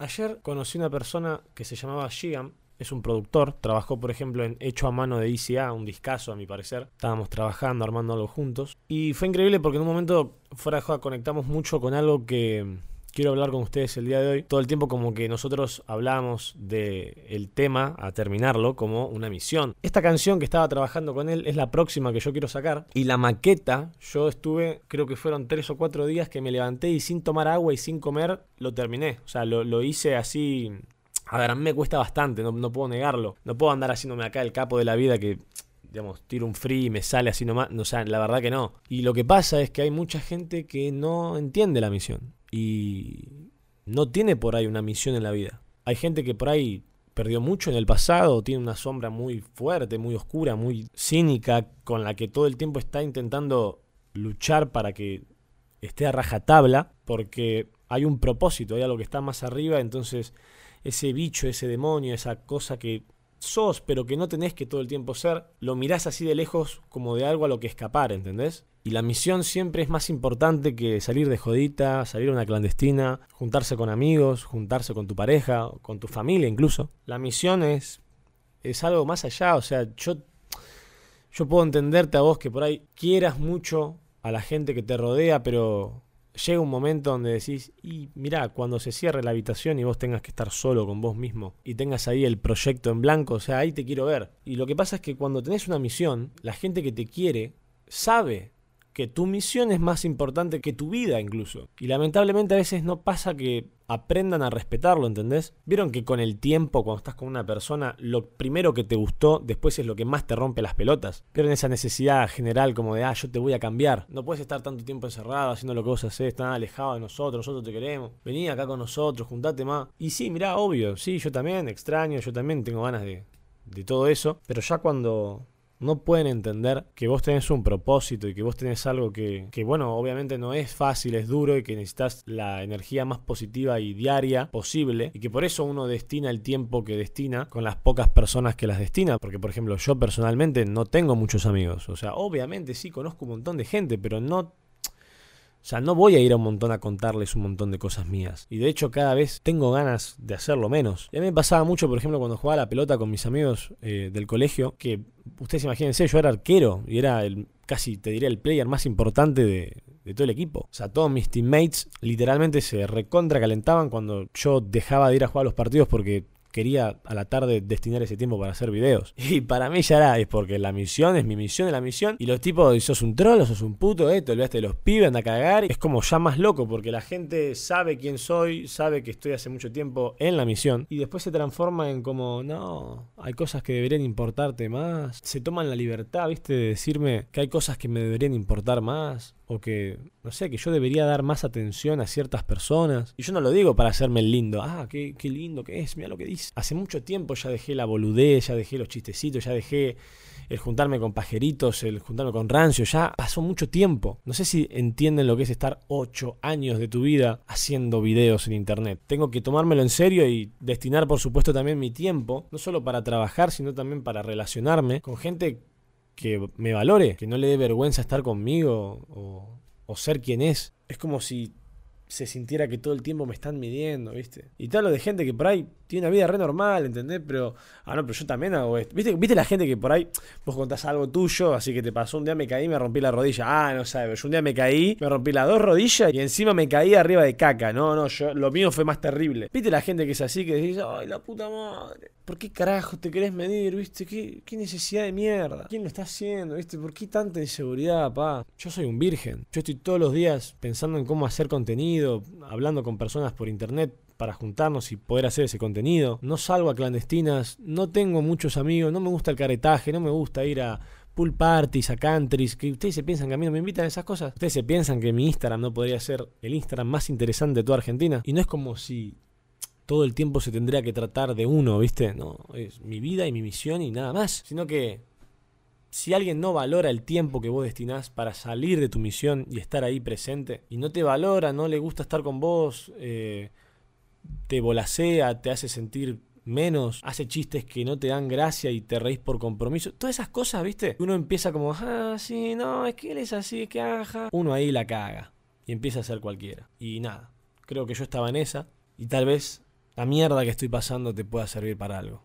Ayer conocí una persona que se llamaba Shigam, es un productor, trabajó por ejemplo en Hecho a mano de ICA, un discazo a mi parecer. Estábamos trabajando, armando algo juntos. Y fue increíble porque en un momento, fuera conectamos mucho con algo que quiero hablar con ustedes el día de hoy. Todo el tiempo como que nosotros hablamos de el tema a terminarlo como una misión. Esta canción que estaba trabajando con él es la próxima que yo quiero sacar. Y la maqueta, yo estuve, creo que fueron tres o cuatro días que me levanté y sin tomar agua y sin comer lo terminé. O sea, lo, lo hice así... A ver, a mí me cuesta bastante, no, no puedo negarlo. No puedo andar haciéndome acá el capo de la vida que digamos, tiro un free y me sale así nomás. O sea, la verdad que no. Y lo que pasa es que hay mucha gente que no entiende la misión y no tiene por ahí una misión en la vida. Hay gente que por ahí perdió mucho en el pasado, tiene una sombra muy fuerte, muy oscura, muy cínica, con la que todo el tiempo está intentando luchar para que esté a rajatabla, porque hay un propósito, hay algo que está más arriba, entonces ese bicho, ese demonio, esa cosa que sos, pero que no tenés que todo el tiempo ser, lo mirás así de lejos como de algo a lo que escapar, ¿entendés? Y la misión siempre es más importante que salir de jodita, salir a una clandestina, juntarse con amigos, juntarse con tu pareja, con tu familia incluso. La misión es, es algo más allá, o sea, yo, yo puedo entenderte a vos que por ahí quieras mucho a la gente que te rodea, pero llega un momento donde decís, y mirá, cuando se cierre la habitación y vos tengas que estar solo con vos mismo y tengas ahí el proyecto en blanco, o sea, ahí te quiero ver. Y lo que pasa es que cuando tenés una misión, la gente que te quiere sabe que tu misión es más importante que tu vida incluso. Y lamentablemente a veces no pasa que aprendan a respetarlo, ¿entendés? Vieron que con el tiempo, cuando estás con una persona, lo primero que te gustó, después es lo que más te rompe las pelotas. Vieron esa necesidad general como de, ah, yo te voy a cambiar. No puedes estar tanto tiempo encerrado haciendo lo que vos haces, tan alejado de nosotros, nosotros te queremos. Vení acá con nosotros, juntate más. Y sí, mirá, obvio, sí, yo también extraño, yo también tengo ganas de, de todo eso. Pero ya cuando no pueden entender que vos tenés un propósito y que vos tenés algo que, que, bueno, obviamente no es fácil, es duro y que necesitas la energía más positiva y diaria posible y que por eso uno destina el tiempo que destina con las pocas personas que las destina. Porque, por ejemplo, yo personalmente no tengo muchos amigos. O sea, obviamente sí conozco un montón de gente, pero no o sea, no voy a ir a un montón a contarles un montón de cosas mías. Y de hecho cada vez tengo ganas de hacerlo menos. Y a mí me pasaba mucho, por ejemplo, cuando jugaba la pelota con mis amigos eh, del colegio, que ustedes imagínense, yo era arquero y era el casi, te diría, el player más importante de, de todo el equipo. O sea, todos mis teammates literalmente se recontra calentaban cuando yo dejaba de ir a jugar los partidos porque quería a la tarde destinar ese tiempo para hacer videos. Y para mí ya era, es porque la misión es mi misión, es la misión. Y los tipos, sos un troll, sos un puto, eh, te olvidaste de los pibes, anda a cagar. Es como ya más loco, porque la gente sabe quién soy, sabe que estoy hace mucho tiempo en la misión. Y después se transforma en como, no, hay cosas que deberían importarte más. Se toman la libertad, viste, de decirme que hay cosas que me deberían importar más o que, no sé, que yo debería dar más atención a ciertas personas. Y yo no lo digo para hacerme el lindo. Ah, qué, qué lindo que es, mira lo que dice. Hace mucho tiempo ya dejé la boludez, ya dejé los chistecitos, ya dejé el juntarme con pajeritos, el juntarme con rancio, ya pasó mucho tiempo. No sé si entienden lo que es estar 8 años de tu vida haciendo videos en internet. Tengo que tomármelo en serio y destinar, por supuesto, también mi tiempo, no solo para trabajar, sino también para relacionarme con gente que me valore, que no le dé vergüenza estar conmigo o, o ser quien es. Es como si se sintiera que todo el tiempo me están midiendo, ¿viste? Y te hablo de gente que por ahí tiene una vida re normal, ¿entendés? Pero, ah, no, pero yo también hago esto. ¿Viste, ¿Viste la gente que por ahí vos contás algo tuyo, así que te pasó un día me caí y me rompí la rodilla? Ah, no sabes, yo un día me caí, me rompí las dos rodillas y encima me caí arriba de caca. No, no, yo, lo mío fue más terrible. ¿Viste la gente que es así, que decís, ay, la puta madre? ¿Por qué carajo te querés medir, viste? ¿Qué, qué necesidad de mierda? ¿Quién lo está haciendo, viste? ¿Por qué tanta inseguridad, pa? Yo soy un virgen. Yo estoy todos los días pensando en cómo hacer contenido, hablando con personas por internet para juntarnos y poder hacer ese contenido. No salgo a clandestinas, no tengo muchos amigos, no me gusta el caretaje, no me gusta ir a pool parties, a countries, que ustedes se piensan que a mí no me invitan a esas cosas. Ustedes se piensan que mi Instagram no podría ser el Instagram más interesante de toda Argentina. Y no es como si todo el tiempo se tendría que tratar de uno, ¿viste? No, es mi vida y mi misión y nada más. Sino que si alguien no valora el tiempo que vos destinás para salir de tu misión y estar ahí presente, y no te valora, no le gusta estar con vos, eh, te volasea, te hace sentir menos, hace chistes que no te dan gracia y te reís por compromiso. Todas esas cosas, ¿viste? Uno empieza como, ah, sí, no, es que él es así, es que aja. Uno ahí la caga y empieza a ser cualquiera. Y nada, creo que yo estaba en esa y tal vez la mierda que estoy pasando te pueda servir para algo.